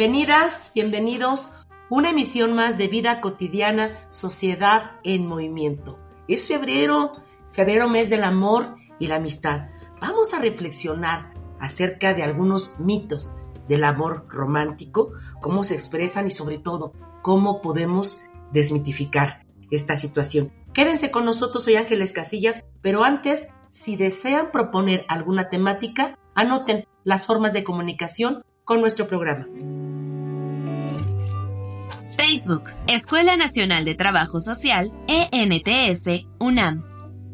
Bienvenidas, bienvenidos. Una emisión más de Vida Cotidiana, Sociedad en Movimiento. Es febrero, febrero mes del amor y la amistad. Vamos a reflexionar acerca de algunos mitos del amor romántico, cómo se expresan y sobre todo cómo podemos desmitificar esta situación. Quédense con nosotros, soy Ángeles Casillas, pero antes, si desean proponer alguna temática, anoten las formas de comunicación con nuestro programa. Facebook, Escuela Nacional de Trabajo Social, ENTS, UNAM.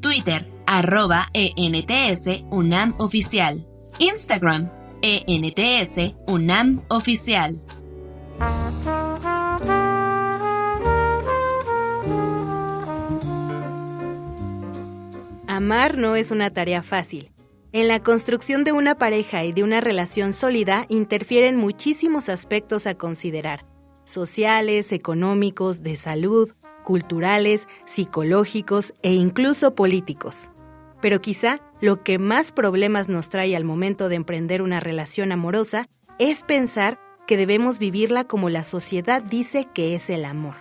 Twitter, arroba ENTS, UNAM Oficial. Instagram, ENTS, UNAM Oficial. Amar no es una tarea fácil. En la construcción de una pareja y de una relación sólida interfieren muchísimos aspectos a considerar sociales, económicos, de salud, culturales, psicológicos e incluso políticos. Pero quizá lo que más problemas nos trae al momento de emprender una relación amorosa es pensar que debemos vivirla como la sociedad dice que es el amor.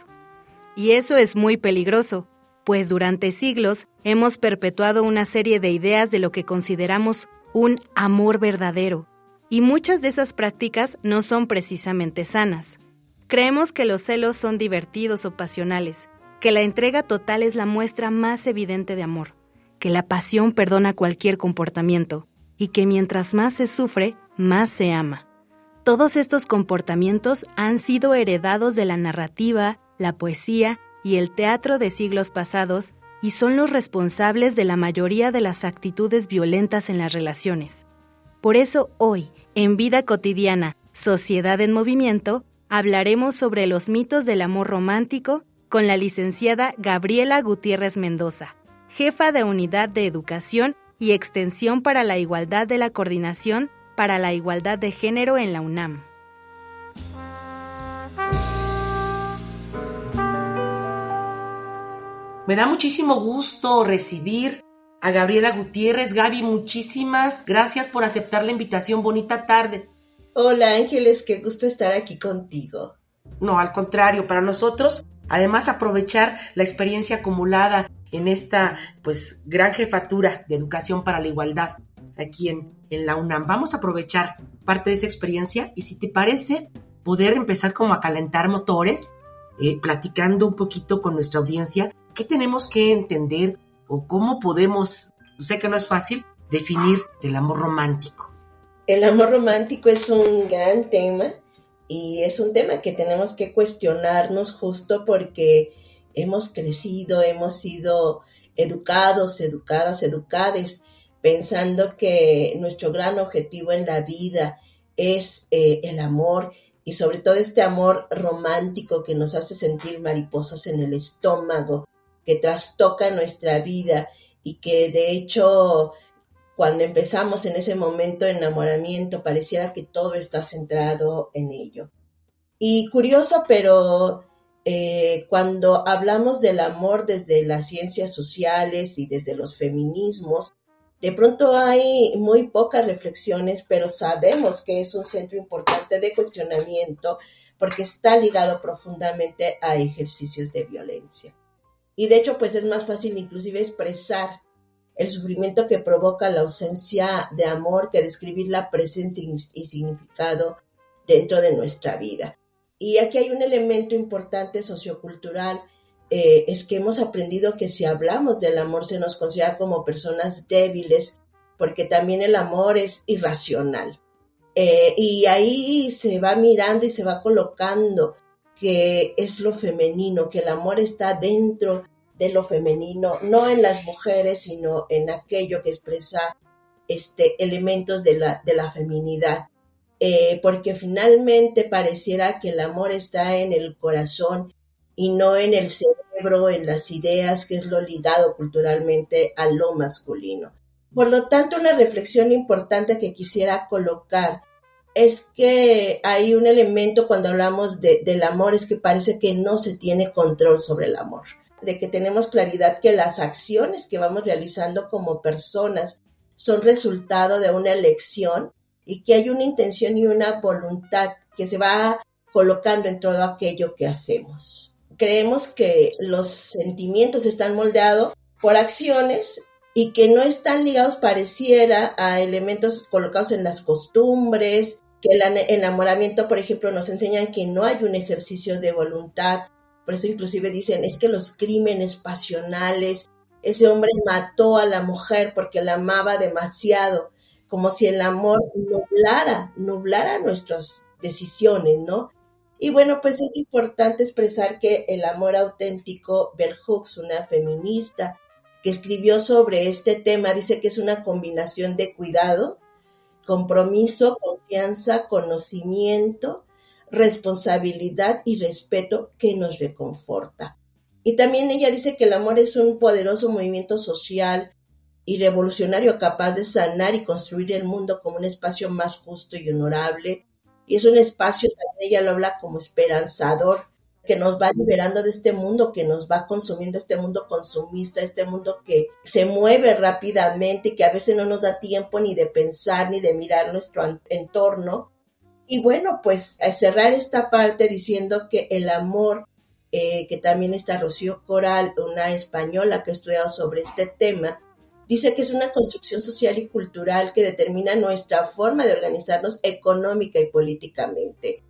Y eso es muy peligroso, pues durante siglos hemos perpetuado una serie de ideas de lo que consideramos un amor verdadero, y muchas de esas prácticas no son precisamente sanas. Creemos que los celos son divertidos o pasionales, que la entrega total es la muestra más evidente de amor, que la pasión perdona cualquier comportamiento y que mientras más se sufre, más se ama. Todos estos comportamientos han sido heredados de la narrativa, la poesía y el teatro de siglos pasados y son los responsables de la mayoría de las actitudes violentas en las relaciones. Por eso hoy, en Vida Cotidiana, Sociedad en Movimiento, hablaremos sobre los mitos del amor romántico con la licenciada Gabriela Gutiérrez Mendoza, jefa de Unidad de Educación y Extensión para la Igualdad de la Coordinación para la Igualdad de Género en la UNAM. Me da muchísimo gusto recibir a Gabriela Gutiérrez. Gaby, muchísimas gracias por aceptar la invitación. Bonita tarde. Hola Ángeles, qué gusto estar aquí contigo. No, al contrario, para nosotros, además aprovechar la experiencia acumulada en esta pues gran jefatura de educación para la igualdad aquí en, en la UNAM. Vamos a aprovechar parte de esa experiencia y si te parece, poder empezar como a calentar motores, eh, platicando un poquito con nuestra audiencia qué tenemos que entender o cómo podemos, sé que no es fácil, definir el amor romántico. El amor romántico es un gran tema y es un tema que tenemos que cuestionarnos justo porque hemos crecido, hemos sido educados, educadas, educades, pensando que nuestro gran objetivo en la vida es eh, el amor y sobre todo este amor romántico que nos hace sentir mariposas en el estómago, que trastoca nuestra vida y que de hecho cuando empezamos en ese momento de enamoramiento, pareciera que todo está centrado en ello. Y curioso, pero eh, cuando hablamos del amor desde las ciencias sociales y desde los feminismos, de pronto hay muy pocas reflexiones, pero sabemos que es un centro importante de cuestionamiento porque está ligado profundamente a ejercicios de violencia. Y de hecho, pues es más fácil inclusive expresar el sufrimiento que provoca la ausencia de amor que describir la presencia y significado dentro de nuestra vida. Y aquí hay un elemento importante sociocultural, eh, es que hemos aprendido que si hablamos del amor se nos considera como personas débiles, porque también el amor es irracional. Eh, y ahí se va mirando y se va colocando que es lo femenino, que el amor está dentro de lo femenino, no en las mujeres, sino en aquello que expresa este, elementos de la, de la feminidad. Eh, porque finalmente pareciera que el amor está en el corazón y no en el cerebro, en las ideas, que es lo ligado culturalmente a lo masculino. Por lo tanto, una reflexión importante que quisiera colocar es que hay un elemento cuando hablamos del amor, es que parece que no se tiene control sobre el amor, de que tenemos claridad que las acciones que vamos realizando como personas son resultado de una elección y que hay una intención y una voluntad que se va colocando en todo aquello que hacemos. Creemos que los sentimientos están moldeados por acciones y que no están ligados pareciera a elementos colocados en las costumbres, que el enamoramiento, por ejemplo, nos enseñan que no hay un ejercicio de voluntad. Por eso inclusive dicen, es que los crímenes pasionales, ese hombre mató a la mujer porque la amaba demasiado, como si el amor nublara, nublara nuestras decisiones, ¿no? Y bueno, pues es importante expresar que el amor auténtico, Bell Hooks, una feminista, que escribió sobre este tema, dice que es una combinación de cuidado, compromiso, confianza, conocimiento, responsabilidad y respeto que nos reconforta. Y también ella dice que el amor es un poderoso movimiento social y revolucionario capaz de sanar y construir el mundo como un espacio más justo y honorable. Y es un espacio, también ella lo habla como esperanzador, que nos va liberando de este mundo que nos va consumiendo, este mundo consumista, este mundo que se mueve rápidamente y que a veces no nos da tiempo ni de pensar ni de mirar nuestro entorno. Y bueno, pues a cerrar esta parte diciendo que el amor, eh, que también está Rocío Coral, una española que ha estudiado sobre este tema, dice que es una construcción social y cultural que determina nuestra forma de organizarnos económica y políticamente.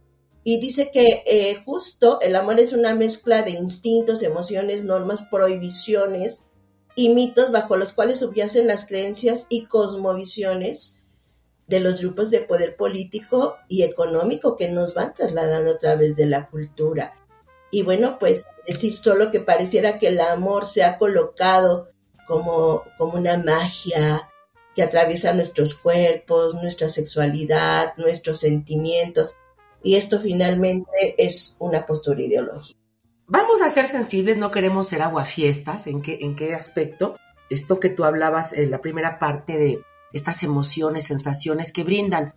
Y dice que eh, justo el amor es una mezcla de instintos, emociones, normas, prohibiciones y mitos bajo los cuales subyacen las creencias y cosmovisiones de los grupos de poder político y económico que nos van trasladando a través de la cultura. Y bueno, pues decir solo que pareciera que el amor se ha colocado como, como una magia que atraviesa nuestros cuerpos, nuestra sexualidad, nuestros sentimientos, y esto finalmente es una postura ideológica. Vamos a ser sensibles, no queremos ser aguafiestas. ¿En qué, en qué aspecto? Esto que tú hablabas en la primera parte de estas emociones, sensaciones que brindan,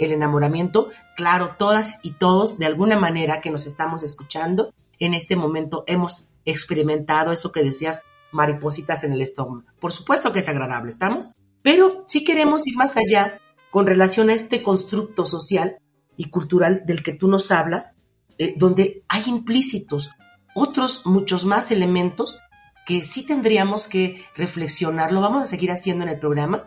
El enamoramiento, claro, todas y todos, de alguna manera que nos estamos escuchando, en este momento hemos experimentado eso que decías, maripositas en el estómago. Por supuesto que es agradable, ¿estamos? Pero sí queremos ir más allá con relación a este constructo social y cultural del que tú nos hablas, eh, donde hay implícitos otros muchos más elementos que sí tendríamos que reflexionar. Lo vamos a seguir haciendo en el programa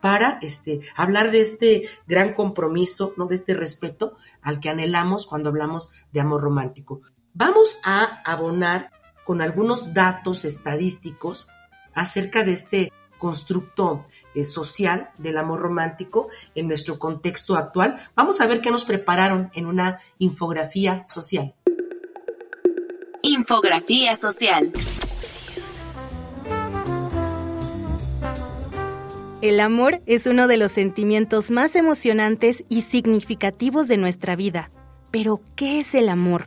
para este, hablar de este gran compromiso, ¿no? de este respeto al que anhelamos cuando hablamos de amor romántico. Vamos a abonar con algunos datos estadísticos acerca de este constructo eh, social del amor romántico en nuestro contexto actual. Vamos a ver qué nos prepararon en una infografía social. Infografía social. El amor es uno de los sentimientos más emocionantes y significativos de nuestra vida. Pero, ¿qué es el amor?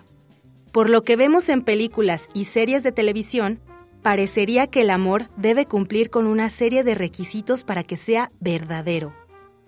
Por lo que vemos en películas y series de televisión, parecería que el amor debe cumplir con una serie de requisitos para que sea verdadero.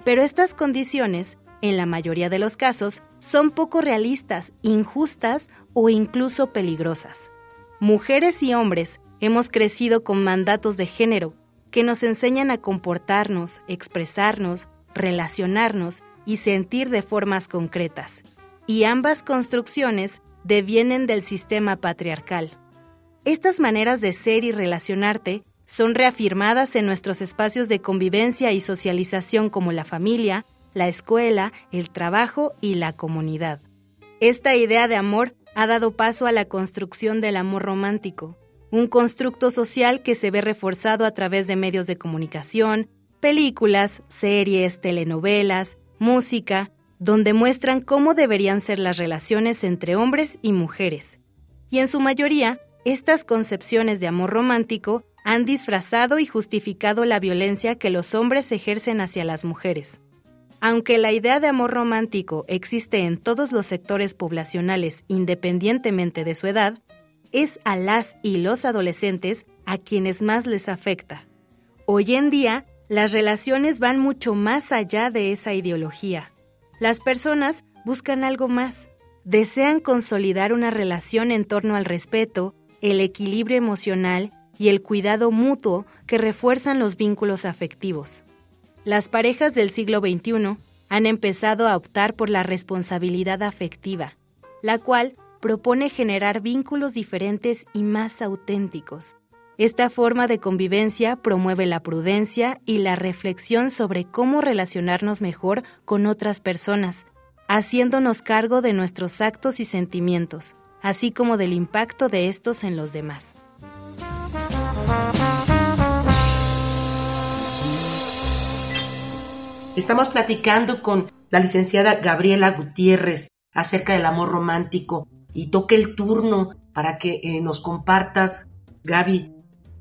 Pero estas condiciones, en la mayoría de los casos, son poco realistas, injustas o incluso peligrosas. Mujeres y hombres hemos crecido con mandatos de género que nos enseñan a comportarnos, expresarnos, relacionarnos y sentir de formas concretas. Y ambas construcciones devienen del sistema patriarcal. Estas maneras de ser y relacionarte son reafirmadas en nuestros espacios de convivencia y socialización como la familia, la escuela, el trabajo y la comunidad. Esta idea de amor ha dado paso a la construcción del amor romántico, un constructo social que se ve reforzado a través de medios de comunicación, películas, series, telenovelas, música, donde muestran cómo deberían ser las relaciones entre hombres y mujeres. Y en su mayoría, estas concepciones de amor romántico han disfrazado y justificado la violencia que los hombres ejercen hacia las mujeres. Aunque la idea de amor romántico existe en todos los sectores poblacionales independientemente de su edad, es a las y los adolescentes a quienes más les afecta. Hoy en día, las relaciones van mucho más allá de esa ideología. Las personas buscan algo más. Desean consolidar una relación en torno al respeto, el equilibrio emocional y el cuidado mutuo que refuerzan los vínculos afectivos. Las parejas del siglo XXI han empezado a optar por la responsabilidad afectiva, la cual propone generar vínculos diferentes y más auténticos. Esta forma de convivencia promueve la prudencia y la reflexión sobre cómo relacionarnos mejor con otras personas, haciéndonos cargo de nuestros actos y sentimientos, así como del impacto de estos en los demás. Estamos platicando con la licenciada Gabriela Gutiérrez acerca del amor romántico y toque el turno para que eh, nos compartas, Gaby,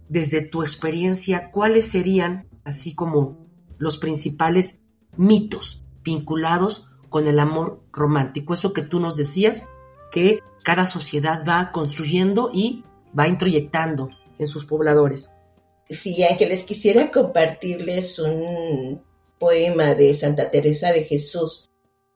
desde tu experiencia, cuáles serían, así como los principales mitos vinculados con el amor romántico. Eso que tú nos decías, que cada sociedad va construyendo y va introyectando en sus pobladores. Sí, Ángeles, quisiera compartirles un poema de Santa Teresa de Jesús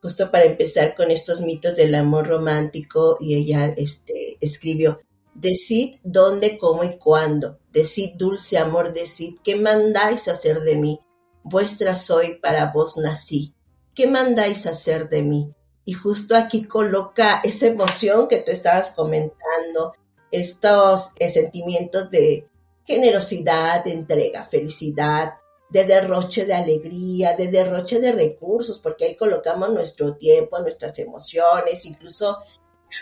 justo para empezar con estos mitos del amor romántico y ella este, escribió, Decid dónde, cómo y cuándo, decid dulce amor, decid, ¿qué mandáis hacer de mí? Vuestra soy, para vos nací, ¿qué mandáis hacer de mí? Y justo aquí coloca esa emoción que tú estabas comentando, estos eh, sentimientos de generosidad, entrega, felicidad, de derroche de alegría, de derroche de recursos, porque ahí colocamos nuestro tiempo, nuestras emociones, incluso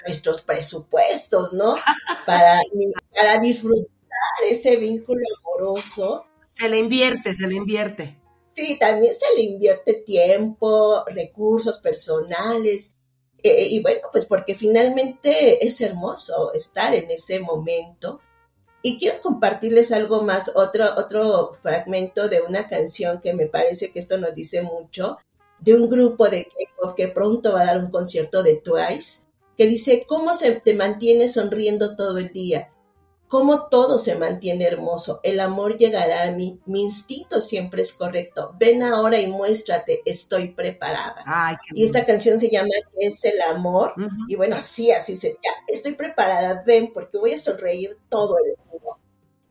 nuestros presupuestos, ¿no? Para, para disfrutar ese vínculo amoroso. Se le invierte, se le invierte. Sí, también se le invierte tiempo, recursos personales. Eh, y bueno, pues porque finalmente es hermoso estar en ese momento y quiero compartirles algo más, otro, otro fragmento de una canción que me parece que esto nos dice mucho, de un grupo de K-pop que pronto va a dar un concierto de Twice, que dice, ¿cómo se te mantiene sonriendo todo el día? Cómo todo se mantiene hermoso. El amor llegará a mí. Mi instinto siempre es correcto. Ven ahora y muéstrate. Estoy preparada. y esta canción se llama ¿Qué es el amor? Y bueno, así, así se. Ya, estoy preparada. Ven, porque voy a sonreír todo el mundo.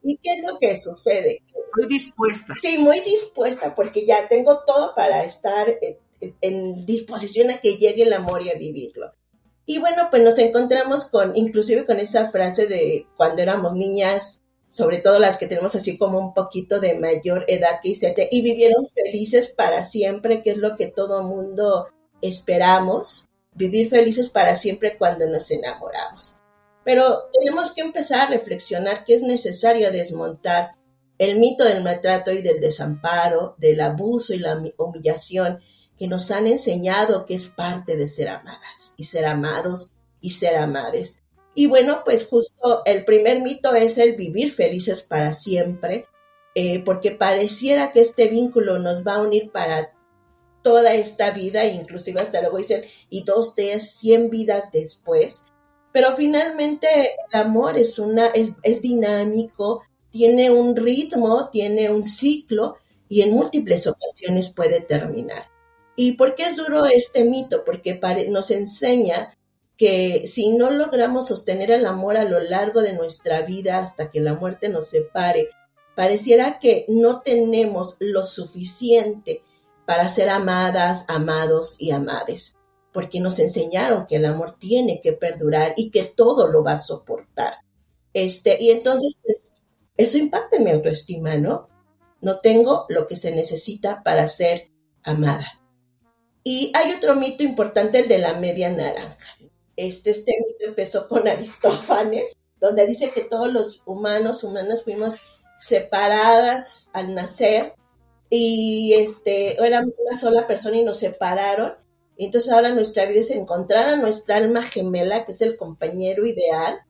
¿Y qué es lo que sucede? Muy dispuesta. Sí, muy dispuesta, porque ya tengo todo para estar en disposición a que llegue el amor y a vivirlo. Y bueno, pues nos encontramos con, inclusive con esa frase de cuando éramos niñas, sobre todo las que tenemos así como un poquito de mayor edad que dice, y vivieron felices para siempre, que es lo que todo mundo esperamos, vivir felices para siempre cuando nos enamoramos. Pero tenemos que empezar a reflexionar que es necesario desmontar el mito del maltrato y del desamparo, del abuso y la humillación nos han enseñado que es parte de ser amadas y ser amados y ser amades. Y bueno, pues justo el primer mito es el vivir felices para siempre, eh, porque pareciera que este vínculo nos va a unir para toda esta vida, inclusive hasta luego dicen, y dos, tres, cien vidas después. Pero finalmente el amor es, una, es, es dinámico, tiene un ritmo, tiene un ciclo y en múltiples ocasiones puede terminar. ¿Y por qué es duro este mito? Porque nos enseña que si no logramos sostener el amor a lo largo de nuestra vida hasta que la muerte nos separe, pareciera que no tenemos lo suficiente para ser amadas, amados y amades, porque nos enseñaron que el amor tiene que perdurar y que todo lo va a soportar. Este, y entonces, pues, eso impacta en mi autoestima, ¿no? No tengo lo que se necesita para ser amada. Y hay otro mito importante, el de la media naranja. Este, este mito empezó con Aristófanes, donde dice que todos los humanos, humanas, fuimos separadas al nacer y este, éramos una sola persona y nos separaron. Entonces ahora nuestra vida es encontrar a nuestra alma gemela, que es el compañero ideal,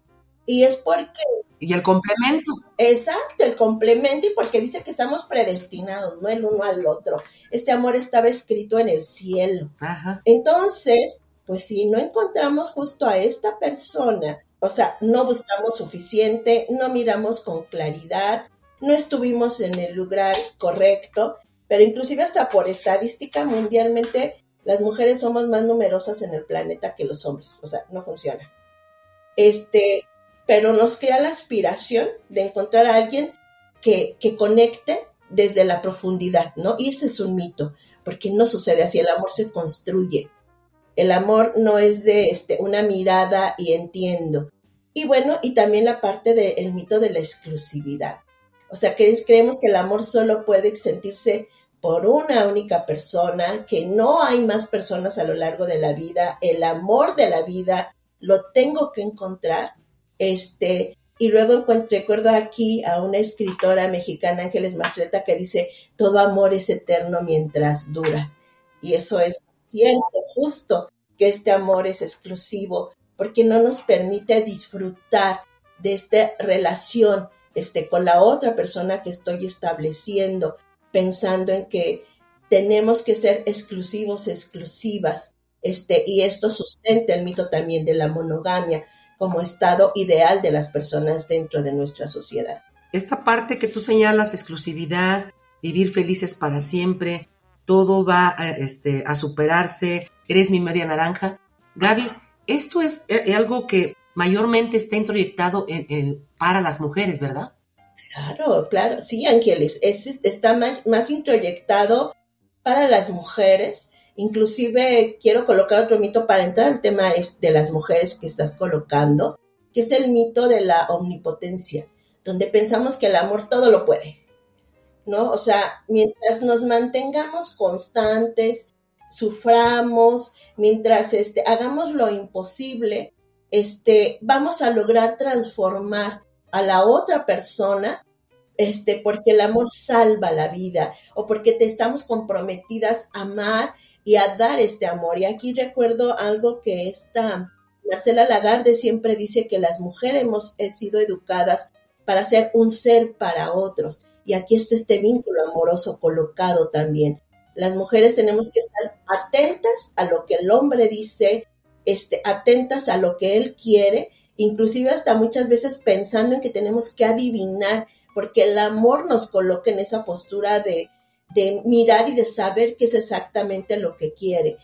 Y es porque... Y el complemento. Exacto, el complemento y porque dice que estamos predestinados, ¿no? El uno al otro. Este amor estaba escrito en el cielo. Ajá. Entonces, pues si no encontramos justo a esta persona, o sea, no buscamos suficiente, no miramos con claridad, no estuvimos en el lugar correcto, pero inclusive hasta por estadística mundialmente las mujeres somos más numerosas en el planeta que los hombres, o sea, no funciona. Este, pero nos crea la aspiración de encontrar a alguien que, que conecte desde la profundidad, ¿no? Y ese es un mito, porque no sucede así, el amor se construye. El amor no es de este, una mirada y entiendo. Y bueno, y también la parte del mito de la exclusividad. O sea, que creemos que el amor solo puede sentirse por una única persona, que no hay más personas a lo largo de la vida, el amor de la vida lo tengo que encontrar. Este, y luego recuerdo aquí a una escritora mexicana, Ángeles Mastreta, que dice, todo amor es eterno mientras dura. Y eso es cierto, justo, que este amor es exclusivo, porque no nos permite disfrutar de esta relación este, con la otra persona que estoy estableciendo, pensando en que tenemos que ser exclusivos, exclusivas, este, y esto sustenta el mito también de la monogamia como estado ideal de las personas dentro de nuestra sociedad. Esta parte que tú señalas, exclusividad, vivir felices para siempre, todo va a, este, a superarse, eres mi media naranja. Gaby, esto es eh, algo que mayormente está introyectado en, para las mujeres, ¿verdad? Claro, claro, sí, Ángeles, es, está más, introyectado para las mujeres. Inclusive quiero colocar otro mito para entrar al tema de las mujeres que estás colocando, que es el mito de la omnipotencia, donde pensamos que el amor todo lo puede, ¿no? O sea, mientras nos mantengamos constantes, suframos, mientras este, hagamos lo imposible, este, vamos a lograr transformar a la otra persona, este, porque el amor salva la vida o porque te estamos comprometidas a amar y a dar este amor. Y aquí recuerdo algo que esta Marcela Lagarde siempre dice que las mujeres hemos sido educadas para ser un ser para otros. Y aquí está este vínculo amoroso colocado también. Las mujeres tenemos que estar atentas a lo que el hombre dice, este, atentas a lo que él quiere inclusive hasta muchas veces pensando en que tenemos que adivinar, porque el amor nos coloca en esa postura de, de mirar y de saber qué es exactamente lo que quiere.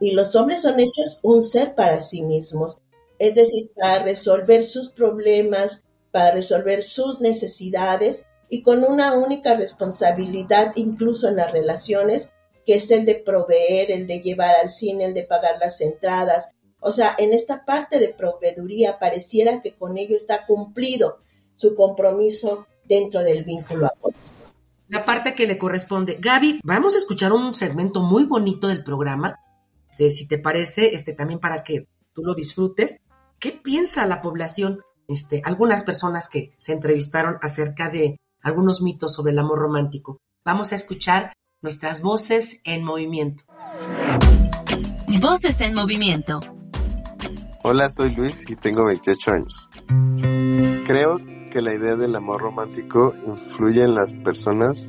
Y los hombres son hechos un ser para sí mismos, es decir, para resolver sus problemas, para resolver sus necesidades y con una única responsabilidad, incluso en las relaciones, que es el de proveer, el de llevar al cine, el de pagar las entradas, o sea, en esta parte de proveeduría pareciera que con ello está cumplido su compromiso dentro del vínculo amoroso. La parte que le corresponde. Gaby, vamos a escuchar un segmento muy bonito del programa. Este, si te parece, este, también para que tú lo disfrutes. ¿Qué piensa la población? Este, algunas personas que se entrevistaron acerca de algunos mitos sobre el amor romántico. Vamos a escuchar nuestras voces en movimiento. Voces en movimiento. Hola, soy Luis y tengo 28 años. Creo que la idea del amor romántico influye en las personas,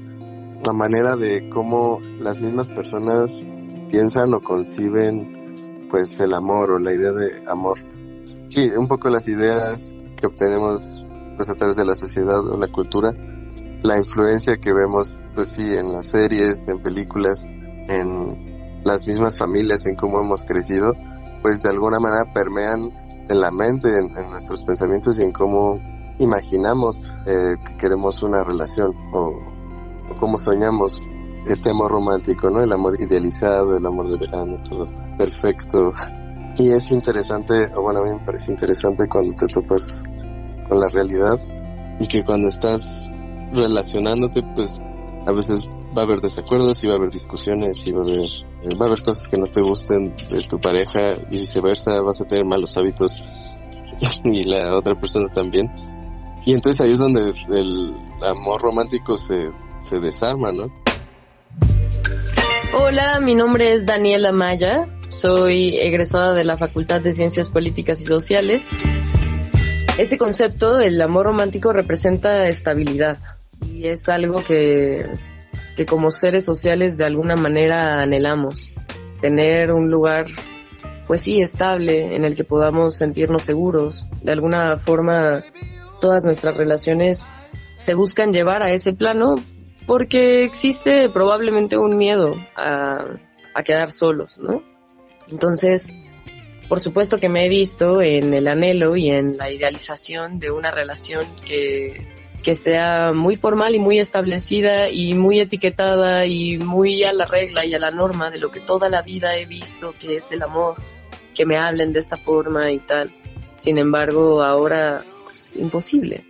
la manera de cómo las mismas personas piensan o conciben pues el amor o la idea de amor. Sí, un poco las ideas que obtenemos pues a través de la sociedad o la cultura, la influencia que vemos pues sí en las series, en películas, en las mismas familias, en cómo hemos crecido, pues de alguna manera permean en la mente, en, nuestros pensamientos y en cómo imaginamos eh, que queremos una relación o, cómo soñamos este amor romántico, ¿no? El amor idealizado, el amor de verano, todo perfecto. Y es interesante, o bueno, a mí me parece interesante cuando te topas con la realidad y que cuando estás relacionándote, pues a veces va a haber desacuerdos y va a haber discusiones y va a haber, eh, va a haber cosas que no te gusten de tu pareja y viceversa, vas a tener malos hábitos y la otra persona también. Y entonces ahí es donde el amor romántico se, se desarma, ¿no? Hola, mi nombre es Daniela Maya, soy egresada de la Facultad de Ciencias Políticas y Sociales. Ese concepto, el amor romántico, representa estabilidad y es algo que, que como seres sociales de alguna manera anhelamos. Tener un lugar, pues sí, estable, en el que podamos sentirnos seguros. De alguna forma, todas nuestras relaciones se buscan llevar a ese plano porque existe probablemente un miedo a, quedar solos, ¿no? Entonces, por supuesto que me he visto en el anhelo y en la idealización de una relación que, que sea muy formal y muy establecida y muy etiquetada y muy a la regla y a la norma de lo que toda la vida he visto que es el amor, que me hablen de esta forma y tal. Sin embargo, ahora imposible.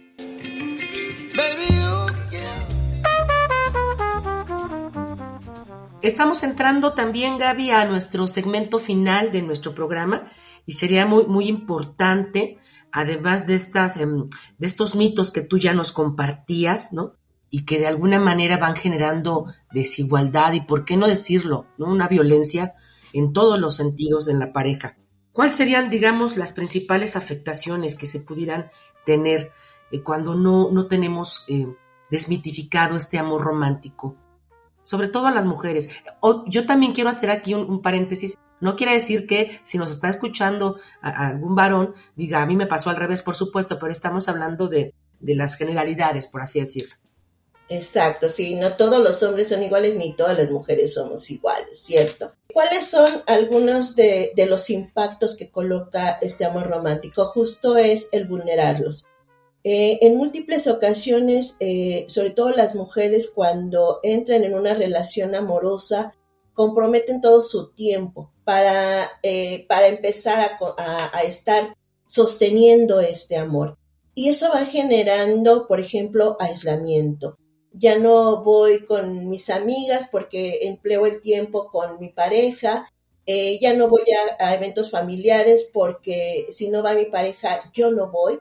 Estamos entrando también, Gaby, a nuestro segmento final de nuestro programa y sería muy, muy importante, además de, estas, em, de estos mitos que tú ya nos compartías, ¿no? Y que de alguna manera van generando desigualdad y, ¿por qué no decirlo? ¿no? Una violencia en todos los sentidos en la pareja. ¿Cuáles serían, digamos, las principales afectaciones que se pudieran tener eh, cuando no, no tenemos eh, desmitificado este amor romántico? sobre todo a las mujeres. yo también quiero hacer aquí un, paréntesis. No quiere decir que si nos está escuchando algún varón, diga, a mí me pasó al revés, por supuesto, pero estamos hablando de, las generalidades, por así decirlo. Exacto, sí, no todos los hombres son iguales ni todas las mujeres somos iguales, ¿cierto? ¿Cuáles son algunos de, los impactos que coloca este amor romántico? Justo es el vulnerarlos. Eh, en múltiples ocasiones, eh, sobre todo las mujeres cuando entran en una relación amorosa, comprometen todo su tiempo para, eh, para empezar a, estar sosteniendo este amor. Y eso va generando, por ejemplo, aislamiento. Ya no voy con mis amigas porque empleo el tiempo con mi pareja. ya no voy a eventos familiares porque si no va mi pareja, yo no voy.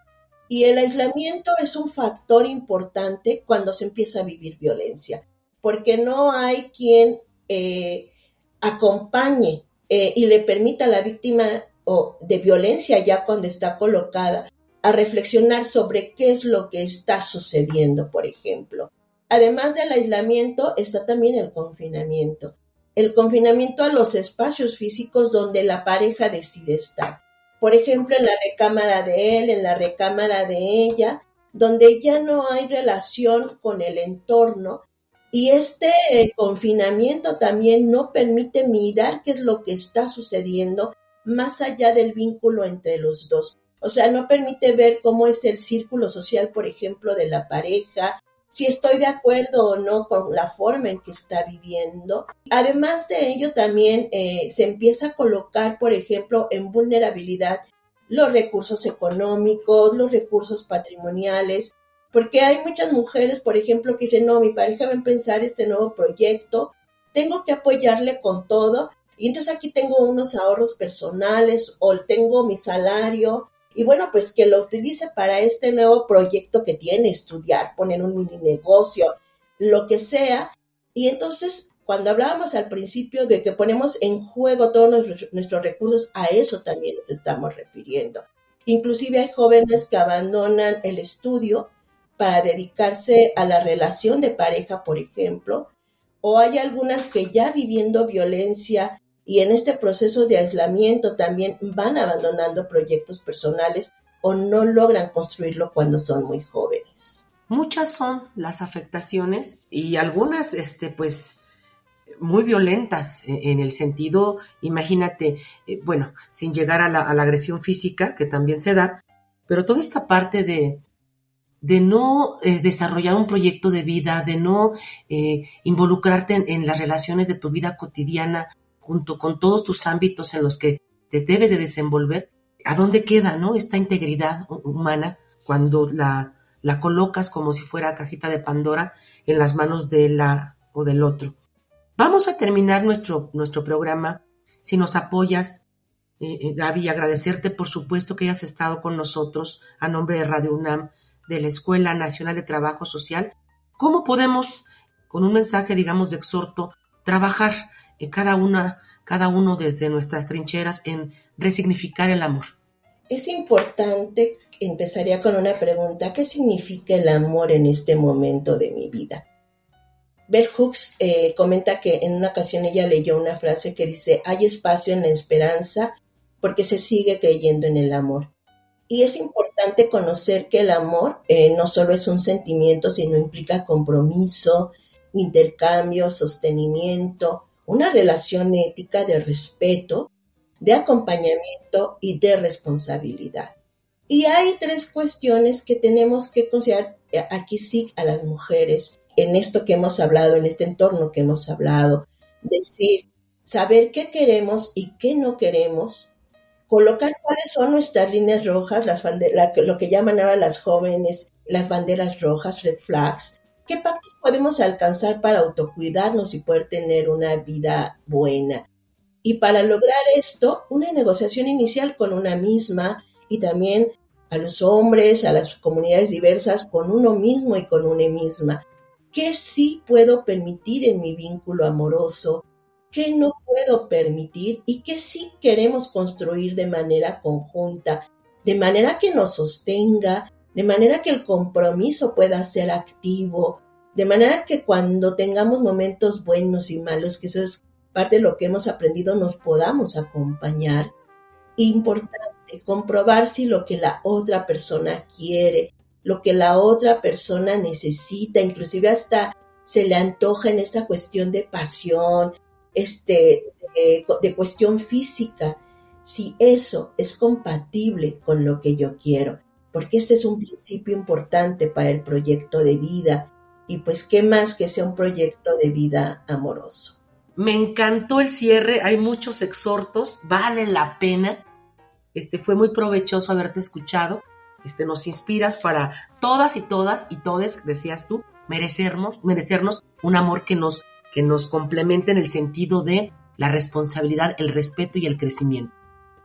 Y el aislamiento es un factor importante cuando se empieza a vivir violencia, porque no hay quien eh, acompañe eh, y le permita a la víctima de violencia ya cuando está colocada a reflexionar sobre qué es lo que está sucediendo, por ejemplo. Además del aislamiento está también el confinamiento. El confinamiento a los espacios físicos donde la pareja decide estar por ejemplo, en la recámara de él, en la recámara de ella, donde ya no hay relación con el entorno y este eh, confinamiento también no permite mirar qué es lo que está sucediendo más allá del vínculo entre los dos. O sea, no permite ver cómo es el círculo social, por ejemplo, de la pareja, si estoy de acuerdo o no con la forma en que está viviendo. Además de ello, también eh, se empieza a colocar, por ejemplo, en vulnerabilidad los recursos económicos, los recursos patrimoniales, porque hay muchas mujeres, por ejemplo, que dicen, no, mi pareja va a empezar este nuevo proyecto, tengo que apoyarle con todo, y entonces aquí tengo unos ahorros personales o tengo mi salario y bueno, pues que lo utilice para este nuevo proyecto que tiene, estudiar, poner un mini negocio, lo que sea. Y entonces, cuando hablábamos al principio de que ponemos en juego todos nuestros, recursos, a eso también nos estamos refiriendo. Inclusive hay jóvenes que abandonan el estudio para dedicarse a la relación de pareja, por ejemplo, o hay algunas que ya viviendo violencia y en este proceso de aislamiento también van abandonando proyectos personales o no logran construirlo cuando son muy jóvenes. Muchas son las afectaciones y algunas, este, pues, muy violentas en el sentido, imagínate, eh, bueno, sin llegar a la, agresión física, que también se da, pero toda esta parte de, de no eh, desarrollar un proyecto de vida, de no eh, involucrarte en, las relaciones de tu vida cotidiana, junto con todos tus ámbitos en los que te debes de desenvolver, ¿a dónde queda ¿no? esta integridad humana cuando la, colocas como si fuera cajita de Pandora en las manos de la o del otro? Vamos a terminar nuestro, nuestro programa. Si nos apoyas, eh, eh, Gaby, agradecerte por supuesto que hayas estado con nosotros a nombre de Radio UNAM, de la Escuela Nacional de Trabajo Social. ¿Cómo podemos, con un mensaje, digamos, de exhorto, trabajar cada una, cada uno desde nuestras trincheras en resignificar el amor. Es importante empezaría con una pregunta. ¿Qué significa el amor en este momento de mi vida? Bell eh, comenta que en una ocasión ella leyó una frase que dice, hay espacio en la esperanza porque se sigue creyendo en el amor. Y es importante conocer que el amor eh, no solo es un sentimiento, sino implica compromiso, intercambio, sostenimiento, una relación ética de respeto, de acompañamiento y de responsabilidad. Y hay tres cuestiones que tenemos que considerar eh, aquí sí a las mujeres en esto que hemos hablado, en este entorno que hemos hablado. Decir, saber qué queremos y qué no queremos, colocar cuáles son nuestras líneas rojas, lo que llaman ahora las jóvenes, las banderas rojas, red flags, qué pactos podemos alcanzar para autocuidarnos y poder tener una vida buena. Y para lograr esto, una negociación inicial con una misma y también a los hombres, a las comunidades diversas, con uno mismo y con una misma. ¿Qué sí puedo permitir en mi vínculo amoroso? qué no puedo permitir y qué sí queremos construir de manera conjunta, de manera que nos sostenga, de manera que el compromiso pueda ser activo, de manera que cuando tengamos momentos buenos y malos, que eso es parte de lo que hemos aprendido, nos podamos acompañar. Importante, comprobar si lo que la otra persona quiere, lo que la otra persona necesita, inclusive hasta se le antoja en esta cuestión de pasión, este, de, cuestión física, si eso es compatible con lo que yo quiero, porque este es un principio importante para el proyecto de vida y pues qué más que sea un proyecto de vida amoroso. Me encantó el cierre, hay muchos exhortos, vale la pena. Este fue muy provechoso haberte escuchado. Este nos inspiras para todas y todas y todes, decías tú, merecernos, merecernos un amor que nos que nos complementen el sentido de la responsabilidad, el respeto y el crecimiento.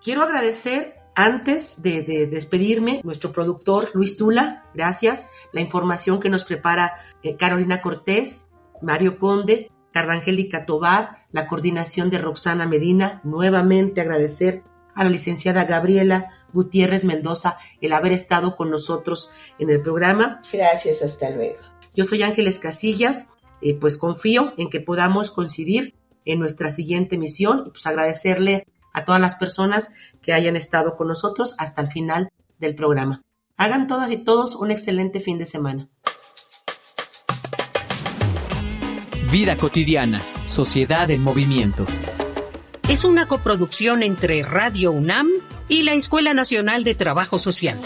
Quiero agradecer antes de, despedirme, nuestro productor Luis Tula, gracias, la información que nos prepara eh, Carolina Cortés, Mario Conde, Carangélica Tobar, la coordinación de Roxana Medina, nuevamente agradecer a la licenciada Gabriela Gutiérrez Mendoza el haber estado con nosotros en el programa. Gracias, hasta luego. Yo soy Ángeles Casillas, eh, pues confío en que podamos coincidir en nuestra siguiente misión y pues agradecerle a todas las personas que hayan estado con nosotros hasta el final del programa. Hagan todas y todos un excelente fin de semana. Vida cotidiana, sociedad en movimiento. Es una coproducción entre Radio UNAM y la Escuela Nacional de Trabajo Social.